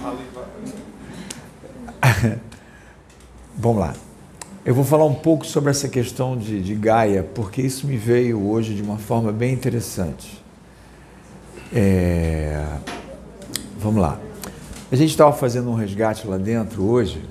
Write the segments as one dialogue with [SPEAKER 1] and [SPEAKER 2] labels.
[SPEAKER 1] Vamos lá. Eu vou falar um pouco sobre essa questão de, de, Gaia, porque isso me veio hoje de uma forma bem interessante. É... Vamos lá. A gente estava fazendo um resgate lá dentro hoje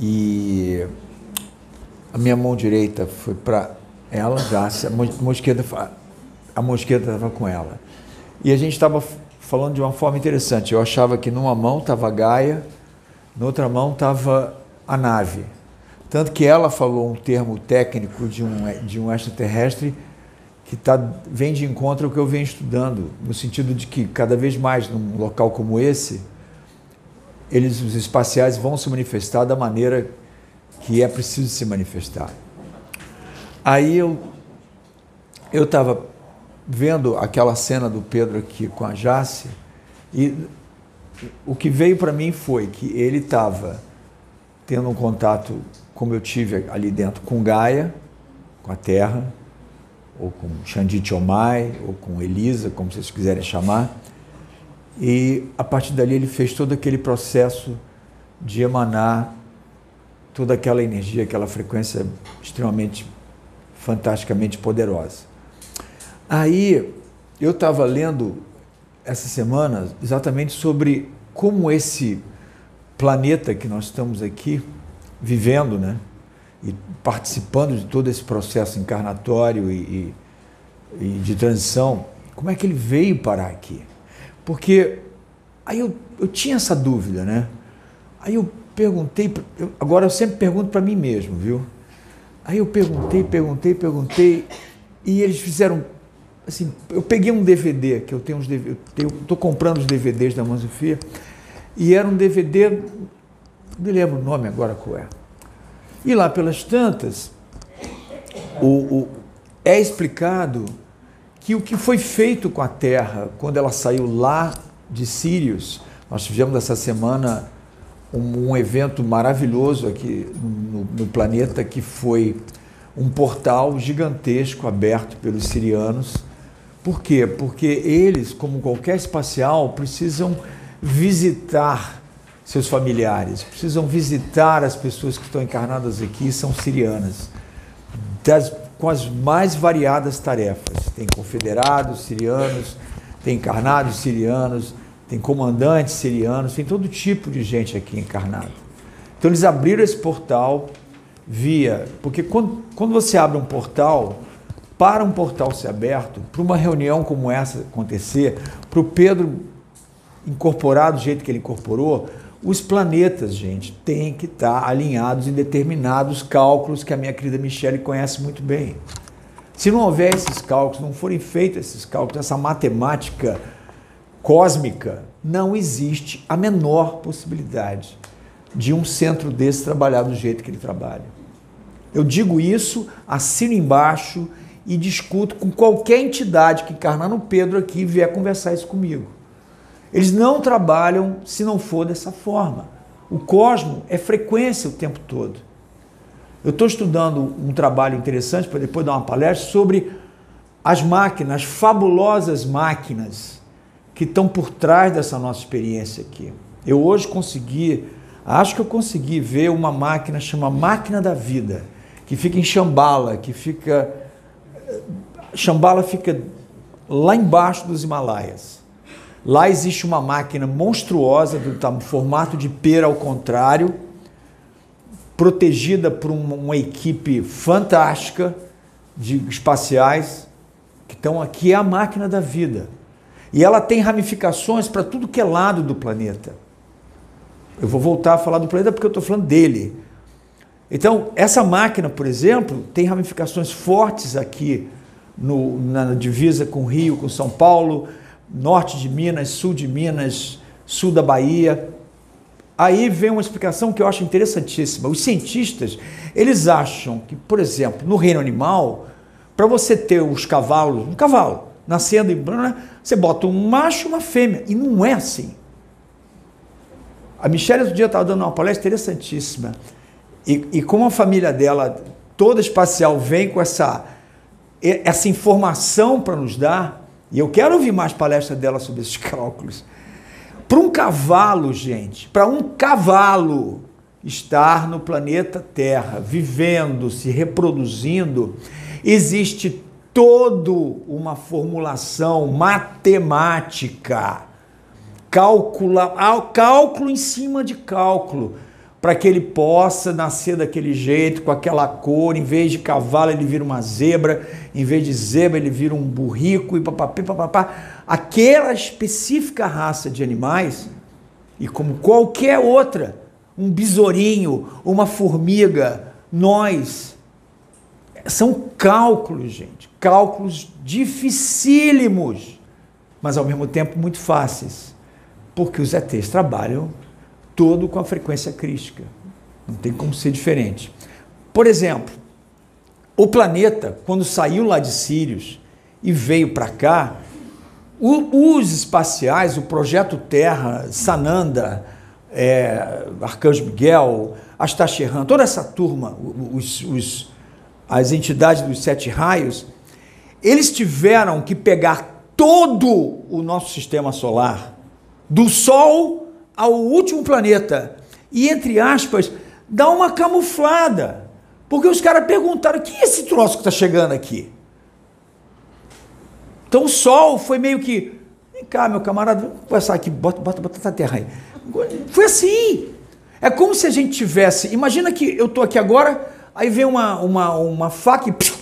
[SPEAKER 1] e a minha mão direita foi para ela já, a mão, esquerda, a mão esquerda estava com ela. E a gente estava falando de uma forma interessante. Eu achava que numa mão estava Gaia, na outra mão estava a nave. Tanto que ela falou um termo técnico de um, de um extraterrestre que tá, vem de encontro ao que eu venho estudando, no sentido de que cada vez mais num local como esse, eles, os espaciais, vão se manifestar da maneira que é preciso se manifestar. Aí eu eu estava vendo aquela cena do Pedro aqui com a Jace e o que veio para mim foi que ele estava tendo um contato, como eu tive ali dentro, com Gaia, com a Terra, ou com Xandi Omai, ou com Elisa, como vocês quiserem chamar. E a partir dali ele fez todo aquele processo de emanar toda aquela energia, aquela frequência extremamente, fantasticamente poderosa. Aí eu estava lendo essa semana exatamente sobre como esse planeta que nós estamos aqui vivendo, né? E participando de todo esse processo encarnatório e, e, e de transição, como é que ele veio parar aqui? Porque aí eu, eu tinha essa dúvida, né? Aí eu perguntei, eu, agora eu sempre pergunto para mim mesmo, viu? Aí eu perguntei, perguntei, perguntei, e eles fizeram assim, eu peguei um DVD, que eu tenho uns DVD, eu estou comprando os DVDs da Manzofia, e era um DVD, não me lembro o nome agora qual é. E lá pelas tantas, o, o, é explicado que o que foi feito com a Terra quando ela saiu lá de Sírios, nós tivemos essa semana um, um evento maravilhoso aqui no, no, planeta que foi um portal gigantesco aberto pelos sirianos. Por quê? Porque eles, como qualquer espacial, precisam visitar seus familiares, precisam visitar as pessoas que estão encarnadas aqui, são sirianas, das, com as mais variadas tarefas. Tem confederados sirianos, tem encarnados sirianos, tem comandantes sirianos, tem todo tipo de gente aqui encarnada. Então eles abriram esse portal via. Porque quando, quando você abre um portal, para um portal ser aberto, para uma reunião como essa acontecer, para o Pedro incorporar do jeito que ele incorporou, os planetas, gente, têm que estar alinhados em determinados cálculos que a minha querida Michelle conhece muito bem. Se não houver esses cálculos, não forem feitos esses cálculos, essa matemática cósmica, não existe a menor possibilidade de um centro desse trabalhar do jeito que ele trabalha. Eu digo isso, assino embaixo e discuto com qualquer entidade que encarnar no Pedro aqui e vier conversar isso comigo. Eles não trabalham se não for dessa forma. O cosmo é frequência o tempo todo. Eu estou estudando um trabalho interessante para depois dar uma palestra sobre as máquinas, as fabulosas máquinas que estão por trás dessa nossa experiência aqui. Eu hoje consegui, acho que eu consegui ver uma máquina chama Máquina da Vida, que fica em Shambhala, que fica Shambhala fica lá embaixo dos Himalaias. Lá existe uma máquina monstruosa do formato de pera ao contrário, protegida por uma, uma equipe fantástica de espaciais que estão aqui é a máquina da vida. E ela tem ramificações para tudo que é lado do planeta. Eu vou voltar a falar do planeta porque eu estou falando dele. Então, essa máquina, por exemplo, tem ramificações fortes aqui no, na divisa com Rio, com São Paulo, norte de Minas, sul de Minas, sul da Bahia. Aí vem uma explicação que eu acho interessantíssima. Os cientistas, eles acham que, por exemplo, no reino animal, para você ter os cavalos, um cavalo nascendo em você bota um macho e uma fêmea. E não é assim. A Michelle outro dia estava dando uma palestra interessantíssima. E, e como a família dela, toda espacial, vem com essa, essa informação para nos dar, e eu quero ouvir mais palestras dela sobre esses cálculos. Para um cavalo, gente, para um cavalo estar no planeta Terra, vivendo, se reproduzindo, existe toda uma formulação matemática, calcula, cálculo em cima de cálculo, para que ele possa nascer daquele jeito, com aquela cor, em vez de cavalo ele vira uma zebra, em vez de zebra ele vira um burrico e papapá, papapá. Aquela específica raça de animais, e como qualquer outra, um besourinho, uma formiga, nós. São cálculos, gente, cálculos dificílimos, mas ao mesmo tempo muito fáceis, porque os ETs trabalham todo com a frequência crística. Não tem como ser diferente. Por exemplo, o planeta, quando saiu lá de Sirius e veio para cá, os espaciais, o projeto Terra, Sananda, é, Arcanjo Miguel, Astacheran, toda essa turma, os, os, as entidades dos sete raios, eles tiveram que pegar todo o nosso sistema solar, do Sol ao último planeta, e, entre aspas, dar uma camuflada. Porque os caras perguntaram: que é esse troço que está chegando aqui? Então o Sol foi meio que. Vem cá, meu camarada, vamos conversar aqui, bota, bota, bota a terra aí. Foi assim. É como se a gente tivesse. Imagina que eu estou aqui agora, aí vem uma, uma, uma faca e psiu,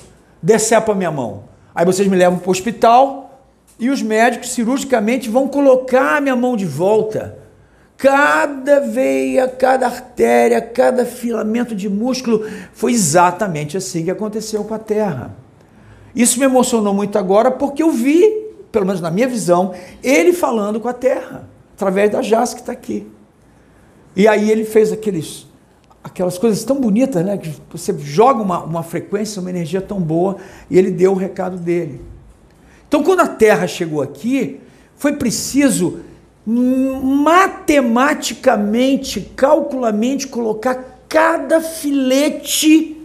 [SPEAKER 1] decepa a minha mão. Aí vocês me levam para o hospital e os médicos cirurgicamente vão colocar a minha mão de volta. Cada veia, cada artéria, cada filamento de músculo foi exatamente assim que aconteceu com a Terra. Isso me emocionou muito agora porque eu vi, pelo menos na minha visão, ele falando com a Terra através da Jazz que está aqui. E aí ele fez aqueles, aquelas coisas tão bonitas, né? Que você joga uma, uma frequência, uma energia tão boa, e ele deu o recado dele. Então, quando a Terra chegou aqui, foi preciso matematicamente, calculamente, colocar cada filete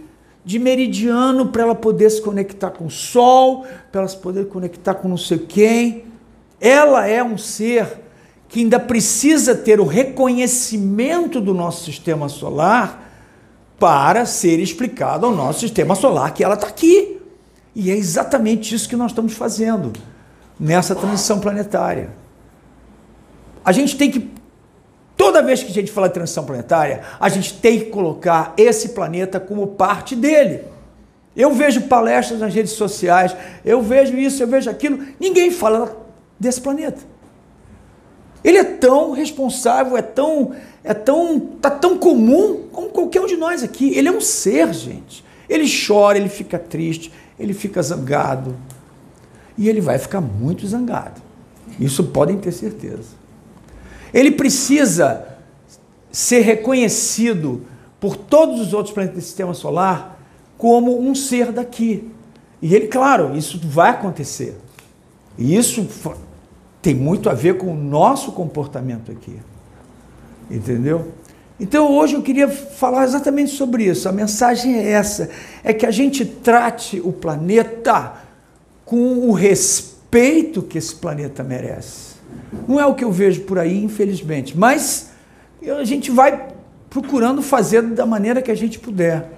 [SPEAKER 1] de meridiano para ela poder se conectar com o Sol, para ela se poder conectar com não sei quem. Ela é um ser que ainda precisa ter o reconhecimento do nosso sistema solar para ser explicado ao nosso sistema solar que ela está aqui. E é exatamente isso que nós estamos fazendo nessa transição planetária. A gente tem que, toda vez que a gente fala de transição planetária, a gente tem que colocar esse planeta como parte dele. Eu vejo palestras nas redes sociais, eu vejo isso, eu vejo aquilo, ninguém fala desse planeta. Ele é tão responsável, é tão, é tão, tá tão comum como qualquer um de nós aqui. Ele é um ser, gente. Ele chora, ele fica triste, ele fica zangado. E ele vai ficar muito zangado. Isso podem ter certeza. Ele precisa ser reconhecido por todos os outros planetas do sistema solar como um ser daqui. E ele, claro, isso vai acontecer. E isso tem muito a ver com o nosso comportamento aqui. Entendeu? Então hoje eu queria falar exatamente sobre isso. A mensagem é essa: é que a gente trate o planeta com o respeito que esse planeta merece. Não é o que eu vejo por aí, infelizmente, mas a gente vai procurando fazer da maneira que a gente puder.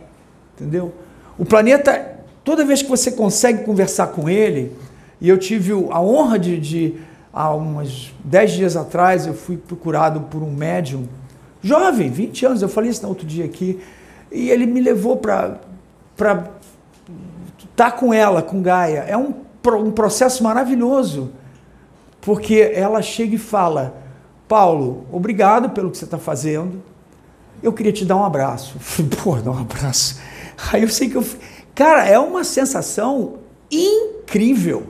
[SPEAKER 1] Entendeu? O planeta, toda vez que você consegue conversar com ele, e eu tive a honra de, de há uns 10 dias atrás, eu fui procurado por um médium, jovem, 20 anos, eu falei isso no outro dia aqui, e ele me levou para estar tá com ela, com Gaia. É um, um processo maravilhoso, porque ela chega e fala: Paulo, obrigado pelo que você está fazendo. Eu queria te dar um abraço. Pô, dar um abraço. Aí eu sei que eu. Cara, é uma sensação incrível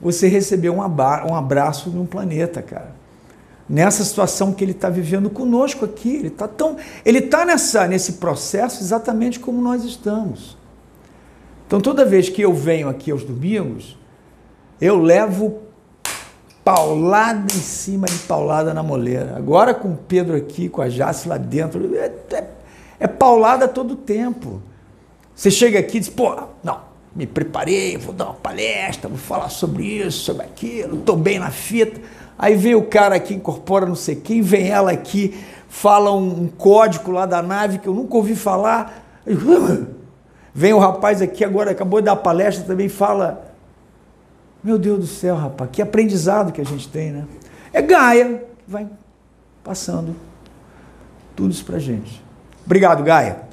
[SPEAKER 1] você receber um abraço de um planeta, cara. Nessa situação que ele está vivendo conosco aqui, ele está tão, ele está nessa nesse processo exatamente como nós estamos. Então toda vez que eu venho aqui aos domingos, eu levo paulada em cima de paulada na moleira. Agora com o Pedro aqui, com a Jace lá dentro, é, é, é paulada todo tempo. Você chega aqui e diz, pô, não, me preparei, vou dar uma palestra, vou falar sobre isso, sobre aquilo, estou bem na fita. Aí vem o cara aqui, incorpora não sei quem, vem ela aqui, fala um, um código lá da nave que eu nunca ouvi falar. Vem o rapaz aqui agora, acabou de dar palestra, também fala. Meu Deus do céu, rapaz, que aprendizado que a gente tem, né? É Gaia que vai passando tudo isso pra gente. Obrigado, Gaia.